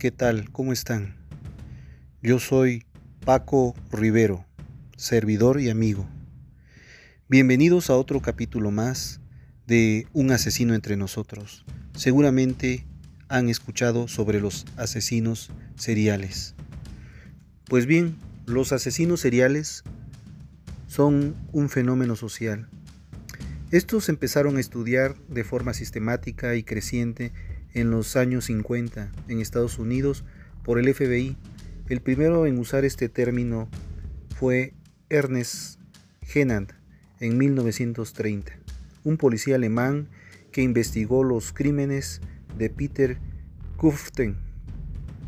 ¿qué tal? ¿Cómo están? Yo soy Paco Rivero, servidor y amigo. Bienvenidos a otro capítulo más de Un asesino entre nosotros. Seguramente han escuchado sobre los asesinos seriales. Pues bien, los asesinos seriales son un fenómeno social. Estos empezaron a estudiar de forma sistemática y creciente en los años 50 en Estados Unidos por el FBI. El primero en usar este término fue Ernest Hennand en 1930, un policía alemán que investigó los crímenes de Peter Kuften,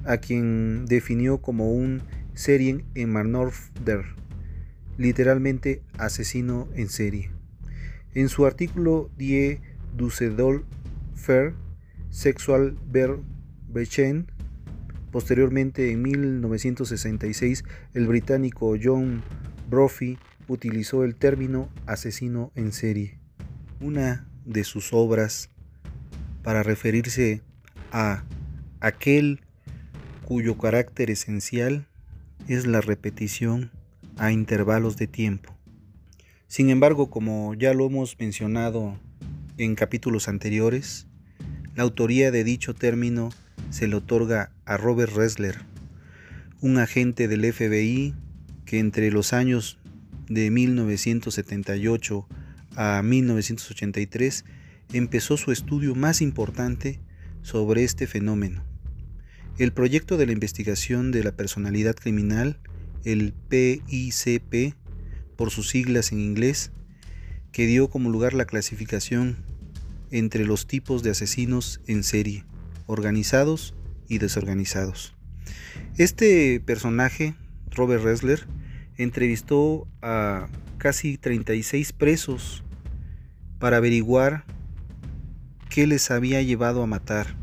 a quien definió como un Serienmörder, literalmente asesino en serie. En su artículo Die Düsseldorfer Sexual Verbrechen. Posteriormente, en 1966, el británico John Brophy utilizó el término asesino en serie. Una de sus obras para referirse a aquel cuyo carácter esencial es la repetición a intervalos de tiempo. Sin embargo, como ya lo hemos mencionado en capítulos anteriores, la autoría de dicho término se le otorga a Robert Ressler, un agente del FBI que entre los años de 1978 a 1983 empezó su estudio más importante sobre este fenómeno. El proyecto de la investigación de la personalidad criminal, el PICP, por sus siglas en inglés, que dio como lugar la clasificación entre los tipos de asesinos en serie, organizados y desorganizados. Este personaje, Robert Ressler, entrevistó a casi 36 presos para averiguar qué les había llevado a matar.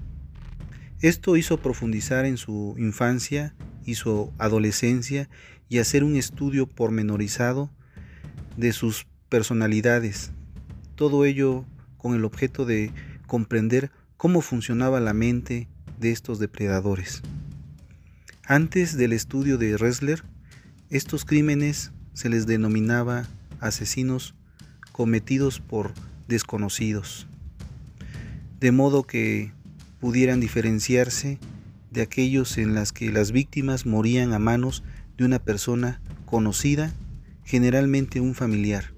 Esto hizo profundizar en su infancia y su adolescencia y hacer un estudio pormenorizado de sus personalidades. Todo ello con el objeto de comprender cómo funcionaba la mente de estos depredadores. Antes del estudio de Ressler, estos crímenes se les denominaba asesinos cometidos por desconocidos, de modo que pudieran diferenciarse de aquellos en las que las víctimas morían a manos de una persona conocida, generalmente un familiar.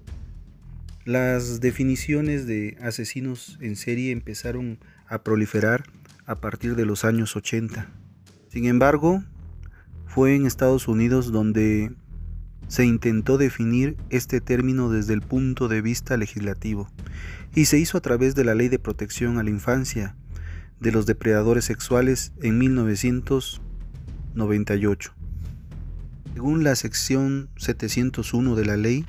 Las definiciones de asesinos en serie empezaron a proliferar a partir de los años 80. Sin embargo, fue en Estados Unidos donde se intentó definir este término desde el punto de vista legislativo y se hizo a través de la Ley de Protección a la Infancia de los Depredadores Sexuales en 1998. Según la sección 701 de la ley,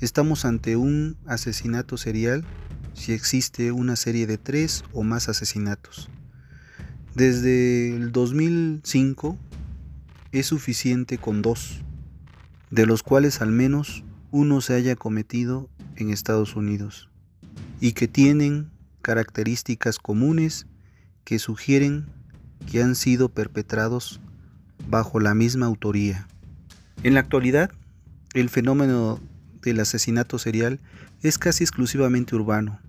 Estamos ante un asesinato serial si existe una serie de tres o más asesinatos. Desde el 2005 es suficiente con dos, de los cuales al menos uno se haya cometido en Estados Unidos y que tienen características comunes que sugieren que han sido perpetrados bajo la misma autoría. En la actualidad, el fenómeno del asesinato serial es casi exclusivamente urbano,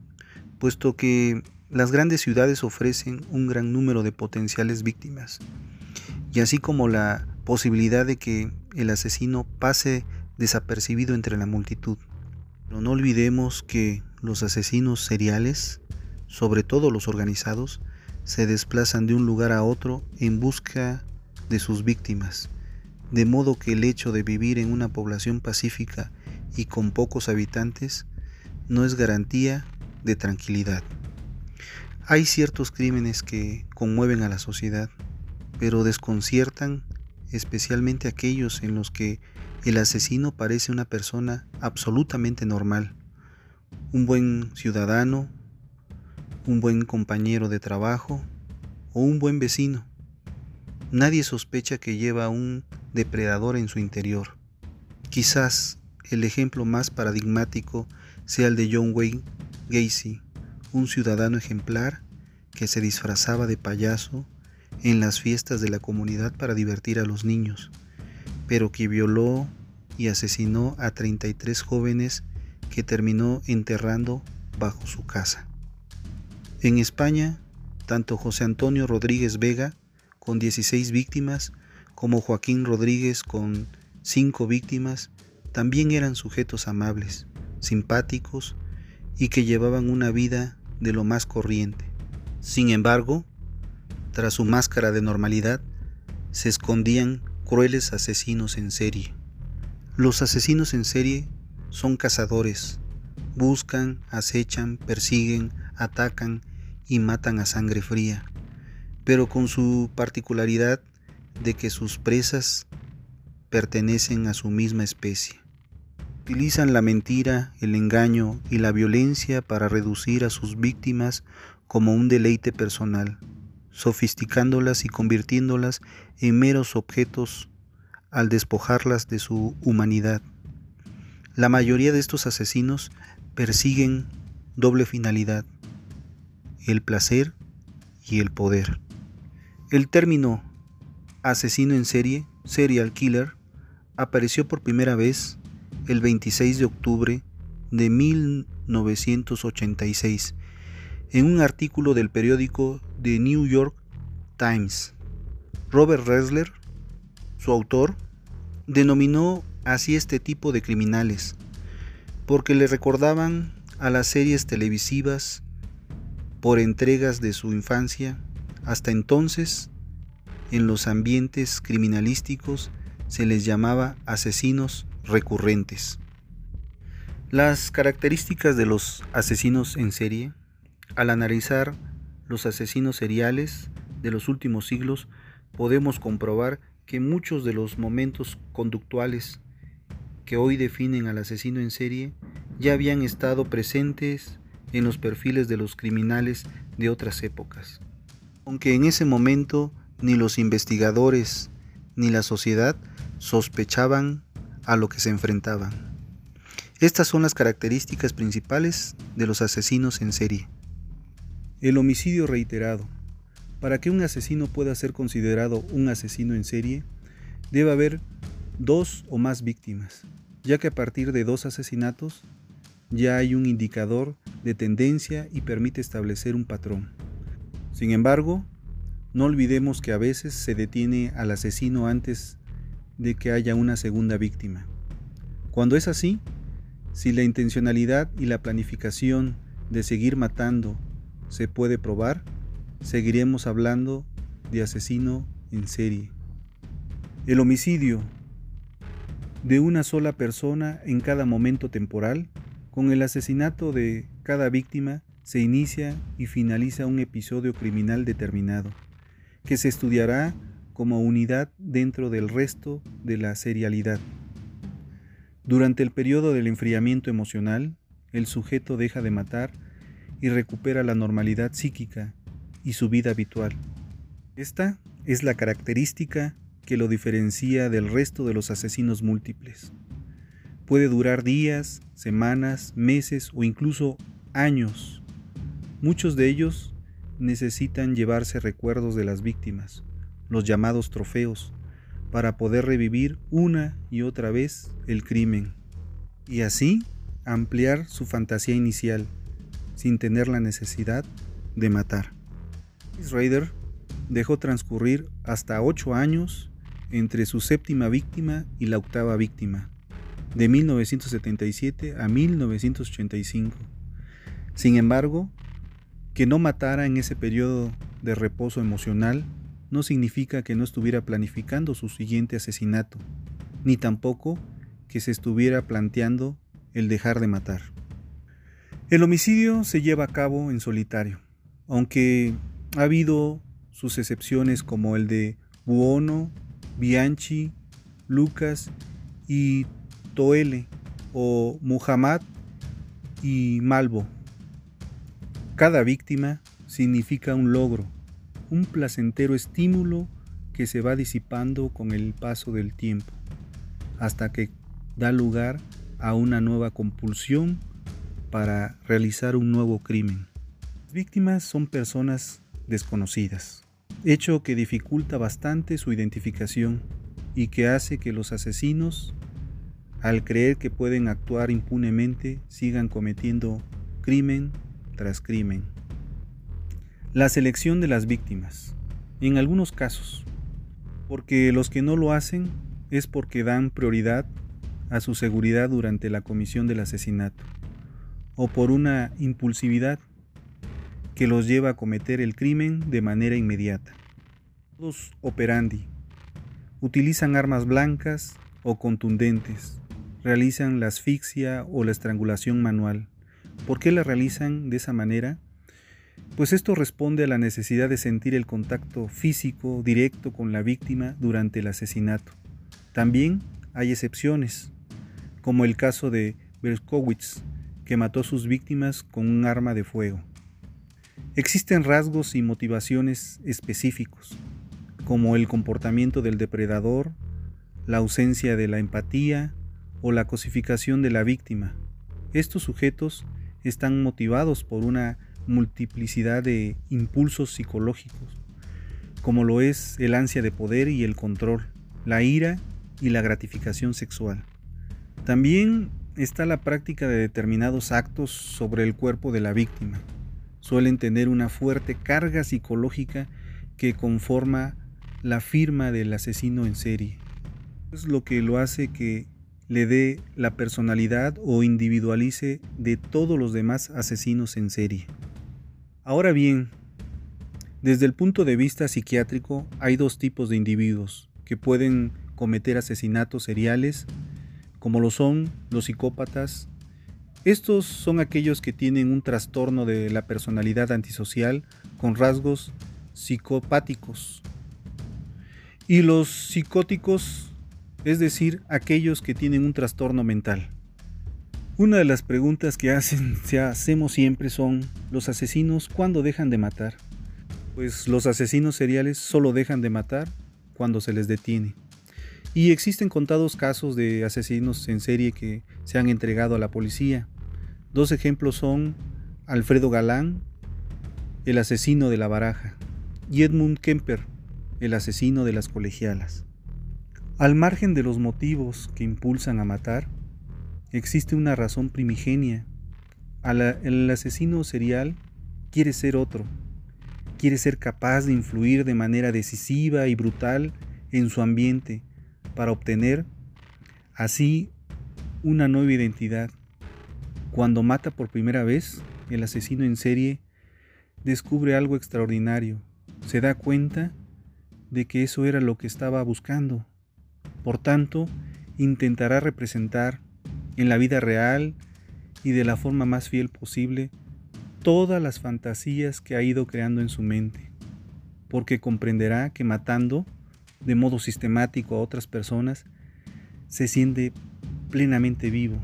puesto que las grandes ciudades ofrecen un gran número de potenciales víctimas, y así como la posibilidad de que el asesino pase desapercibido entre la multitud. Pero no olvidemos que los asesinos seriales, sobre todo los organizados, se desplazan de un lugar a otro en busca de sus víctimas, de modo que el hecho de vivir en una población pacífica y con pocos habitantes no es garantía de tranquilidad. Hay ciertos crímenes que conmueven a la sociedad, pero desconciertan especialmente aquellos en los que el asesino parece una persona absolutamente normal, un buen ciudadano, un buen compañero de trabajo o un buen vecino. Nadie sospecha que lleva un depredador en su interior. Quizás el ejemplo más paradigmático sea el de John Wayne Gacy, un ciudadano ejemplar que se disfrazaba de payaso en las fiestas de la comunidad para divertir a los niños, pero que violó y asesinó a 33 jóvenes que terminó enterrando bajo su casa. En España, tanto José Antonio Rodríguez Vega, con 16 víctimas, como Joaquín Rodríguez, con 5 víctimas, también eran sujetos amables, simpáticos y que llevaban una vida de lo más corriente. Sin embargo, tras su máscara de normalidad, se escondían crueles asesinos en serie. Los asesinos en serie son cazadores, buscan, acechan, persiguen, atacan y matan a sangre fría, pero con su particularidad de que sus presas pertenecen a su misma especie. Utilizan la mentira, el engaño y la violencia para reducir a sus víctimas como un deleite personal, sofisticándolas y convirtiéndolas en meros objetos al despojarlas de su humanidad. La mayoría de estos asesinos persiguen doble finalidad, el placer y el poder. El término asesino en serie, serial killer, apareció por primera vez el 26 de octubre de 1986 en un artículo del periódico The New York Times. Robert Ressler, su autor, denominó así este tipo de criminales, porque le recordaban a las series televisivas por entregas de su infancia, hasta entonces en los ambientes criminalísticos se les llamaba asesinos recurrentes. Las características de los asesinos en serie, al analizar los asesinos seriales de los últimos siglos, podemos comprobar que muchos de los momentos conductuales que hoy definen al asesino en serie ya habían estado presentes en los perfiles de los criminales de otras épocas. Aunque en ese momento ni los investigadores ni la sociedad sospechaban a lo que se enfrentaban. Estas son las características principales de los asesinos en serie. El homicidio reiterado. Para que un asesino pueda ser considerado un asesino en serie, debe haber dos o más víctimas, ya que a partir de dos asesinatos ya hay un indicador de tendencia y permite establecer un patrón. Sin embargo, no olvidemos que a veces se detiene al asesino antes de que haya una segunda víctima. Cuando es así, si la intencionalidad y la planificación de seguir matando se puede probar, seguiremos hablando de asesino en serie. El homicidio de una sola persona en cada momento temporal, con el asesinato de cada víctima, se inicia y finaliza un episodio criminal determinado, que se estudiará como unidad dentro del resto de la serialidad. Durante el periodo del enfriamiento emocional, el sujeto deja de matar y recupera la normalidad psíquica y su vida habitual. Esta es la característica que lo diferencia del resto de los asesinos múltiples. Puede durar días, semanas, meses o incluso años. Muchos de ellos necesitan llevarse recuerdos de las víctimas, los llamados trofeos, para poder revivir una y otra vez el crimen y así ampliar su fantasía inicial sin tener la necesidad de matar. Raider dejó transcurrir hasta ocho años entre su séptima víctima y la octava víctima, de 1977 a 1985. Sin embargo, que no matara en ese periodo de reposo emocional no significa que no estuviera planificando su siguiente asesinato, ni tampoco que se estuviera planteando el dejar de matar. El homicidio se lleva a cabo en solitario, aunque ha habido sus excepciones como el de Buono, Bianchi, Lucas y Toele o Muhammad y Malvo. Cada víctima significa un logro, un placentero estímulo que se va disipando con el paso del tiempo, hasta que da lugar a una nueva compulsión para realizar un nuevo crimen. Las víctimas son personas desconocidas, hecho que dificulta bastante su identificación y que hace que los asesinos, al creer que pueden actuar impunemente, sigan cometiendo crimen tras crimen. La selección de las víctimas, en algunos casos, porque los que no lo hacen es porque dan prioridad a su seguridad durante la comisión del asesinato, o por una impulsividad que los lleva a cometer el crimen de manera inmediata. Todos operandi utilizan armas blancas o contundentes, realizan la asfixia o la estrangulación manual. ¿Por qué la realizan de esa manera? Pues esto responde a la necesidad de sentir el contacto físico directo con la víctima durante el asesinato. También hay excepciones, como el caso de Berkowitz, que mató a sus víctimas con un arma de fuego. Existen rasgos y motivaciones específicos, como el comportamiento del depredador, la ausencia de la empatía o la cosificación de la víctima. Estos sujetos están motivados por una multiplicidad de impulsos psicológicos, como lo es el ansia de poder y el control, la ira y la gratificación sexual. También está la práctica de determinados actos sobre el cuerpo de la víctima. Suelen tener una fuerte carga psicológica que conforma la firma del asesino en serie. Es lo que lo hace que le dé la personalidad o individualice de todos los demás asesinos en serie. Ahora bien, desde el punto de vista psiquiátrico hay dos tipos de individuos que pueden cometer asesinatos seriales, como lo son los psicópatas. Estos son aquellos que tienen un trastorno de la personalidad antisocial con rasgos psicopáticos. Y los psicóticos, es decir, aquellos que tienen un trastorno mental. Una de las preguntas que hacen, hacemos siempre son, ¿los asesinos cuándo dejan de matar? Pues los asesinos seriales solo dejan de matar cuando se les detiene. Y existen contados casos de asesinos en serie que se han entregado a la policía. Dos ejemplos son Alfredo Galán, el asesino de la baraja, y Edmund Kemper, el asesino de las colegialas. Al margen de los motivos que impulsan a matar, Existe una razón primigenia. el asesino serial quiere ser otro. Quiere ser capaz de influir de manera decisiva y brutal en su ambiente para obtener así una nueva identidad. Cuando mata por primera vez, el asesino en serie descubre algo extraordinario. Se da cuenta de que eso era lo que estaba buscando. Por tanto, intentará representar en la vida real y de la forma más fiel posible todas las fantasías que ha ido creando en su mente, porque comprenderá que matando de modo sistemático a otras personas se siente plenamente vivo,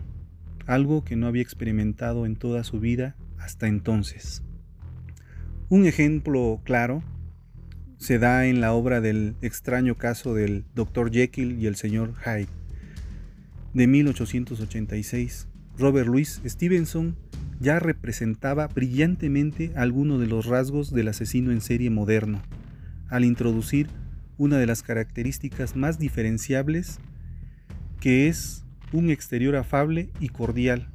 algo que no había experimentado en toda su vida hasta entonces. Un ejemplo claro se da en la obra del extraño caso del Dr. Jekyll y el Sr. Hyde de 1886, Robert Louis Stevenson ya representaba brillantemente algunos de los rasgos del asesino en serie moderno, al introducir una de las características más diferenciables, que es un exterior afable y cordial,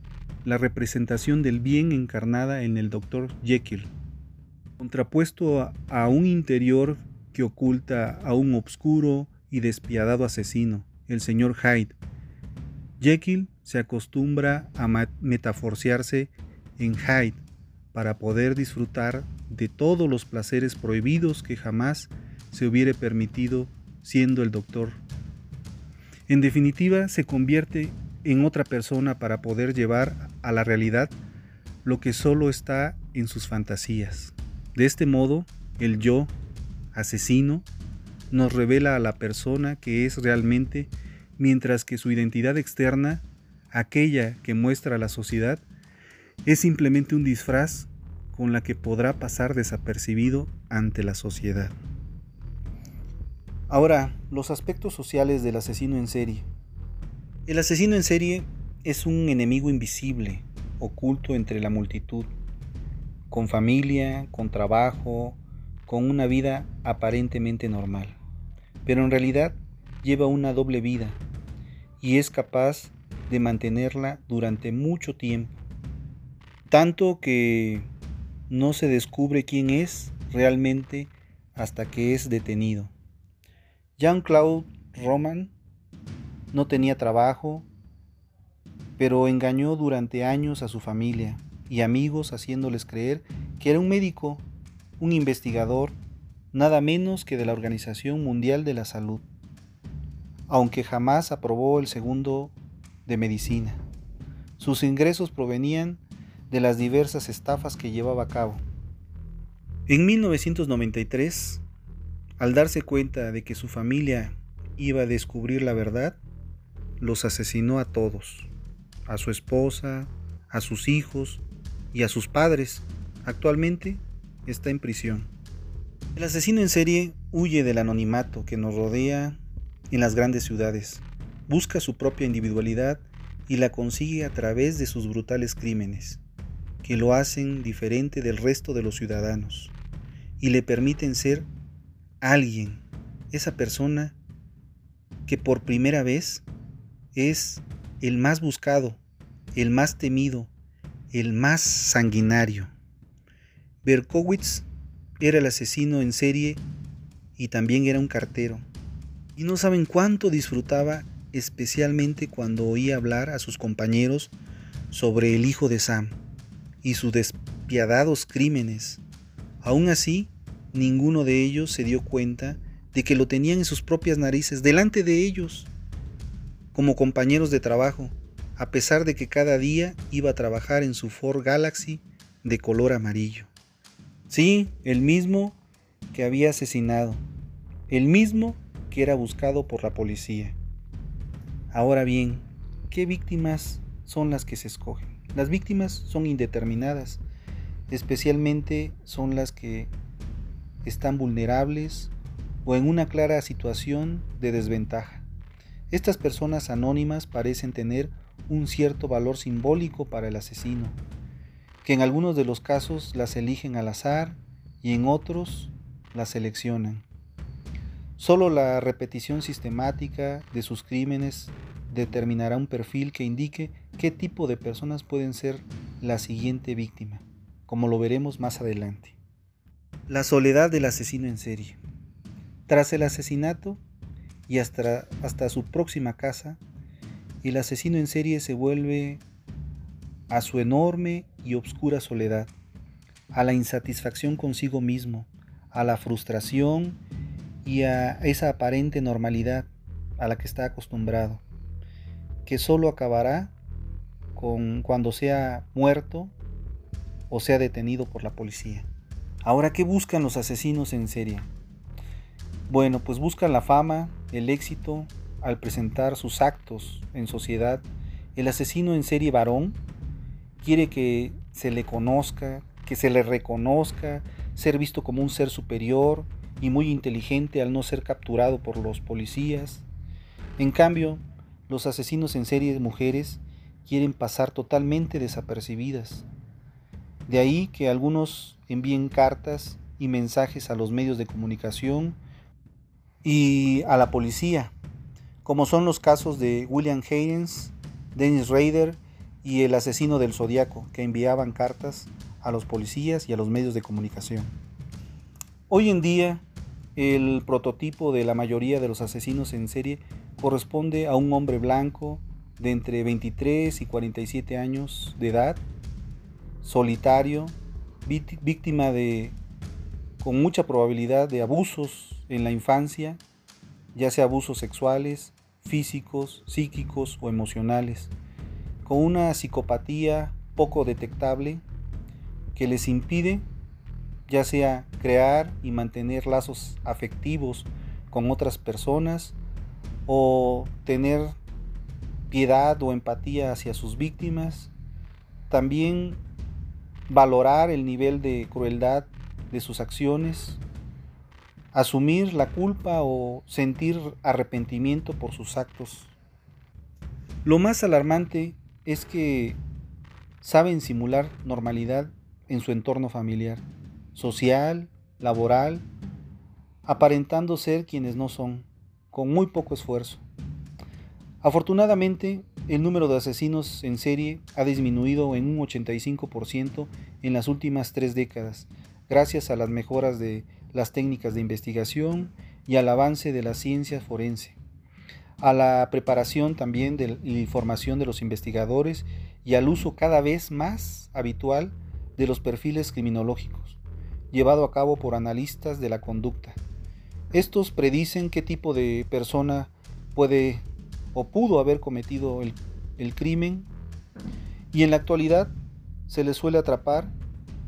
la representación del bien encarnada en el Dr. Jekyll, contrapuesto a, a un interior que oculta a un obscuro y despiadado asesino, el señor Hyde, Jekyll se acostumbra a metaforciarse en Hyde para poder disfrutar de todos los placeres prohibidos que jamás se hubiere permitido siendo el doctor. En definitiva, se convierte en otra persona para poder llevar a la realidad lo que solo está en sus fantasías. De este modo, el yo, asesino, nos revela a la persona que es realmente mientras que su identidad externa, aquella que muestra a la sociedad, es simplemente un disfraz con la que podrá pasar desapercibido ante la sociedad. Ahora, los aspectos sociales del asesino en serie. El asesino en serie es un enemigo invisible, oculto entre la multitud, con familia, con trabajo, con una vida aparentemente normal, pero en realidad lleva una doble vida y es capaz de mantenerla durante mucho tiempo, tanto que no se descubre quién es realmente hasta que es detenido. Jean-Claude Roman no tenía trabajo, pero engañó durante años a su familia y amigos haciéndoles creer que era un médico, un investigador, nada menos que de la Organización Mundial de la Salud, aunque jamás aprobó el segundo de medicina. Sus ingresos provenían de las diversas estafas que llevaba a cabo. En 1993, al darse cuenta de que su familia iba a descubrir la verdad, los asesinó a todos, a su esposa, a sus hijos y a sus padres. Actualmente está en prisión. El asesino en serie huye del anonimato que nos rodea en las grandes ciudades, busca su propia individualidad y la consigue a través de sus brutales crímenes, que lo hacen diferente del resto de los ciudadanos y le permiten ser alguien, esa persona que por primera vez es el más buscado, el más temido, el más sanguinario. Berkowitz era el asesino en serie y también era un cartero. Y no saben cuánto disfrutaba especialmente cuando oía hablar a sus compañeros sobre el hijo de Sam y sus despiadados crímenes. Aún así, ninguno de ellos se dio cuenta de que lo tenían en sus propias narices, delante de ellos, como compañeros de trabajo, a pesar de que cada día iba a trabajar en su Ford Galaxy de color amarillo. Sí, el mismo que había asesinado, el mismo que era buscado por la policía. Ahora bien, ¿qué víctimas son las que se escogen? Las víctimas son indeterminadas, especialmente son las que están vulnerables o en una clara situación de desventaja. Estas personas anónimas parecen tener un cierto valor simbólico para el asesino, que en algunos de los casos las eligen al azar y en otros las seleccionan. Solo la repetición sistemática de sus crímenes determinará un perfil que indique qué tipo de personas pueden ser la siguiente víctima, como lo veremos más adelante. La soledad del asesino en serie. Tras el asesinato y hasta, hasta su próxima casa, el asesino en serie se vuelve a su enorme y obscura soledad, a la insatisfacción consigo mismo, a la frustración y a esa aparente normalidad a la que está acostumbrado, que solo acabará con cuando sea muerto o sea detenido por la policía. Ahora, ¿qué buscan los asesinos en serie? Bueno, pues buscan la fama, el éxito al presentar sus actos en sociedad. El asesino en serie varón quiere que se le conozca, que se le reconozca, ser visto como un ser superior y muy inteligente al no ser capturado por los policías. En cambio, los asesinos en serie de mujeres quieren pasar totalmente desapercibidas. De ahí que algunos envíen cartas y mensajes a los medios de comunicación y a la policía, como son los casos de William Haynes, Dennis Rader y el asesino del Zodíaco, que enviaban cartas a los policías y a los medios de comunicación. Hoy en día, el prototipo de la mayoría de los asesinos en serie corresponde a un hombre blanco de entre 23 y 47 años de edad, solitario, víctima de, con mucha probabilidad, de abusos en la infancia, ya sea abusos sexuales, físicos, psíquicos o emocionales, con una psicopatía poco detectable que les impide ya sea crear y mantener lazos afectivos con otras personas o tener piedad o empatía hacia sus víctimas, también valorar el nivel de crueldad de sus acciones, asumir la culpa o sentir arrepentimiento por sus actos. Lo más alarmante es que saben simular normalidad en su entorno familiar, social laboral, aparentando ser quienes no son, con muy poco esfuerzo. Afortunadamente, el número de asesinos en serie ha disminuido en un 85% en las últimas tres décadas, gracias a las mejoras de las técnicas de investigación y al avance de la ciencia forense, a la preparación también de la información de los investigadores y al uso cada vez más habitual de los perfiles criminológicos, llevado a cabo por analistas de la conducta. Estos predicen qué tipo de persona puede o pudo haber cometido el, crimen y en la actualidad se le suele atrapar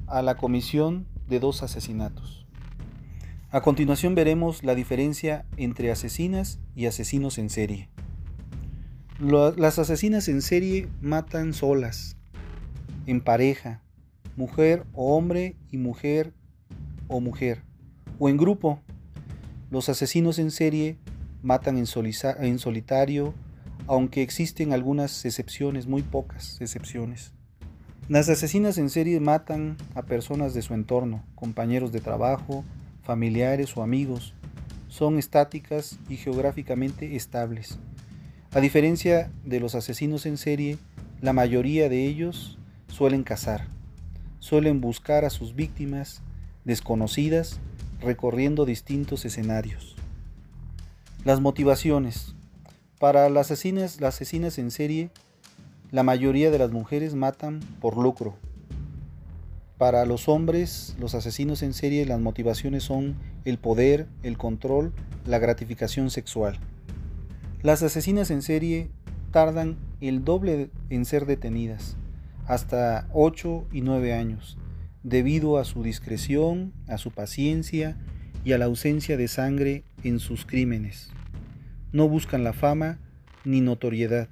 a la comisión de dos asesinatos. A continuación veremos la diferencia entre asesinas y asesinos en serie. Las asesinas en serie matan solas, en pareja, mujer o hombre y mujer o mujer, o en grupo. Los asesinos en serie matan en, en solitario, aunque existen algunas excepciones, muy pocas excepciones. Las asesinas en serie matan a personas de su entorno, compañeros de trabajo, familiares o amigos. Son estáticas y geográficamente estables. A diferencia de los asesinos en serie, la mayoría de ellos suelen cazar. Suelen buscar a sus víctimas desconocidas recorriendo distintos escenarios. Las motivaciones. Para las asesinas, las asesinas en serie, la mayoría de las mujeres matan por lucro. Para los hombres, los asesinos en serie, las motivaciones son el poder, el control, la gratificación sexual. Las asesinas en serie tardan el doble en ser detenidas, hasta 8 y 9 años, debido a su discreción, a su paciencia y a la ausencia de sangre en sus crímenes. No buscan la fama ni notoriedad,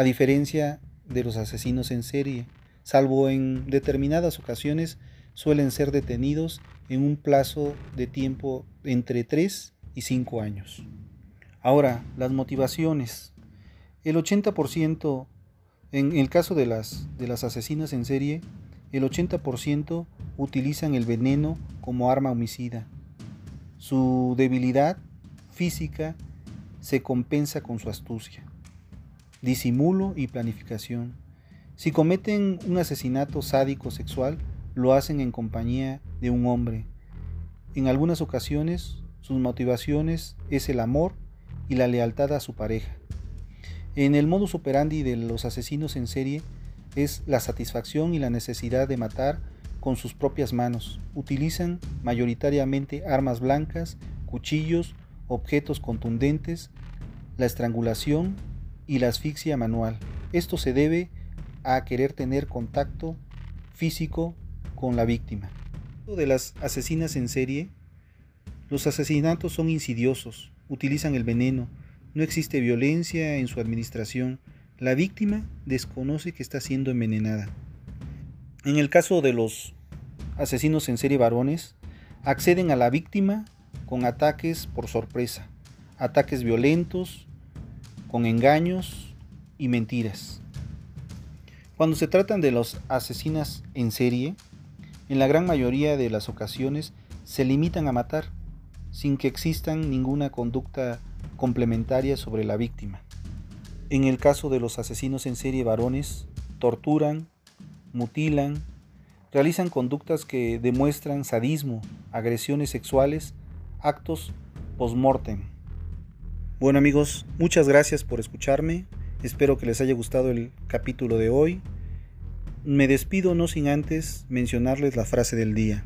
a diferencia de los asesinos en serie, salvo en determinadas ocasiones suelen ser detenidos en un plazo de tiempo entre 3 y 5 años. Ahora, las motivaciones. El 80%, en el caso de las, de las asesinas en serie, el 80% utilizan el veneno como arma homicida. Su debilidad física se compensa con su astucia, disimulo y planificación. Si cometen un asesinato sádico sexual, lo hacen en compañía de un hombre. En algunas ocasiones, sus motivaciones es el amor y la lealtad a su pareja. En el modus operandi de los asesinos en serie, es la satisfacción y la necesidad de matar con sus propias manos. Utilizan mayoritariamente armas blancas, cuchillos, objetos contundentes, la estrangulación y la asfixia manual. Esto se debe a querer tener contacto físico con la víctima. De las asesinas en serie, los asesinatos son insidiosos, utilizan el veneno, no existe violencia en su administración, la víctima desconoce que está siendo envenenada. En el caso de los asesinos en serie varones, acceden a la víctima con ataques por sorpresa, ataques violentos, con engaños y mentiras. Cuando se tratan de los asesinas en serie, en la gran mayoría de las ocasiones se limitan a matar, sin que existan ninguna conducta complementaria sobre la víctima. En el caso de los asesinos en serie varones, torturan, mutilan, realizan conductas que demuestran sadismo, agresiones sexuales, actos post-mortem. Bueno amigos, muchas gracias por escucharme. Espero que les haya gustado el capítulo de hoy. Me despido no sin antes mencionarles la frase del día.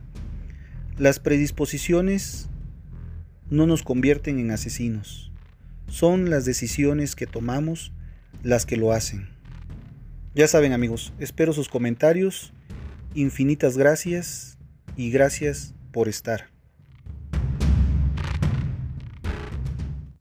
Las predisposiciones no nos convierten en asesinos. Son las decisiones que tomamos las que lo hacen. Ya saben amigos, espero sus comentarios. Infinitas gracias y gracias por estar.